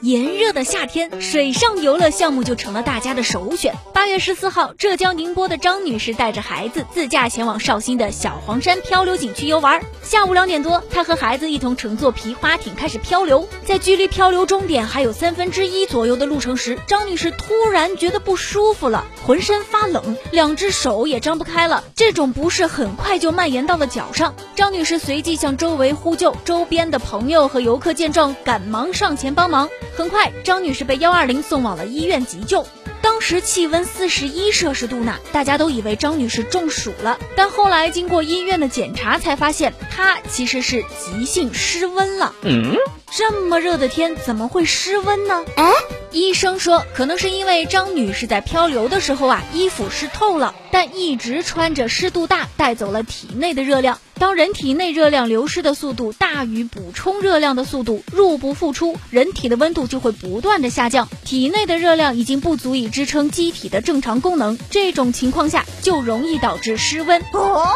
炎热的夏天，水上游乐项目就成了大家的首选。八月十四号，浙江宁波的张女士带着孩子自驾前往绍兴的小黄山漂流景区游玩。下午两点多，她和孩子一同乘坐皮划艇开始漂流。在距离漂流终点还有三分之一左右的路程时，张女士突然觉得不舒服了，浑身发冷，两只手也张不开了。这种不适很快就蔓延到了脚上。张女士随即向周围呼救，周边的朋友和游客见状赶忙上前帮忙。很快，张女士被幺二零送往了医院急救。当时气温四十一摄氏度呢，大家都以为张女士中暑了。但后来经过医院的检查，才发现她其实是急性失温了。嗯，这么热的天怎么会失温呢？哎，医生说可能是因为张女士在漂流的时候啊，衣服湿透了，但一直穿着，湿度大，带走了体内的热量。当人体内热量流失的速度大于补充热量的速度，入不敷出，人体的温度就会不断的下降，体内的热量已经不足以支撑机体的正常功能，这种情况下就容易导致失温。哦，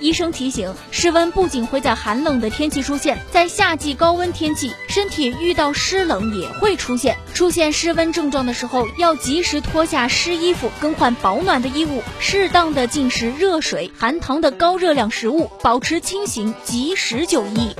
医生提醒，湿温不仅会在寒冷的天气出现，在夏季高温天气，身体遇到湿冷也会出现。出现湿温症状的时候，要及时脱下湿衣服，更换保暖的衣物，适当的进食热水、含糖的高热量食物。保持清醒，及时就医。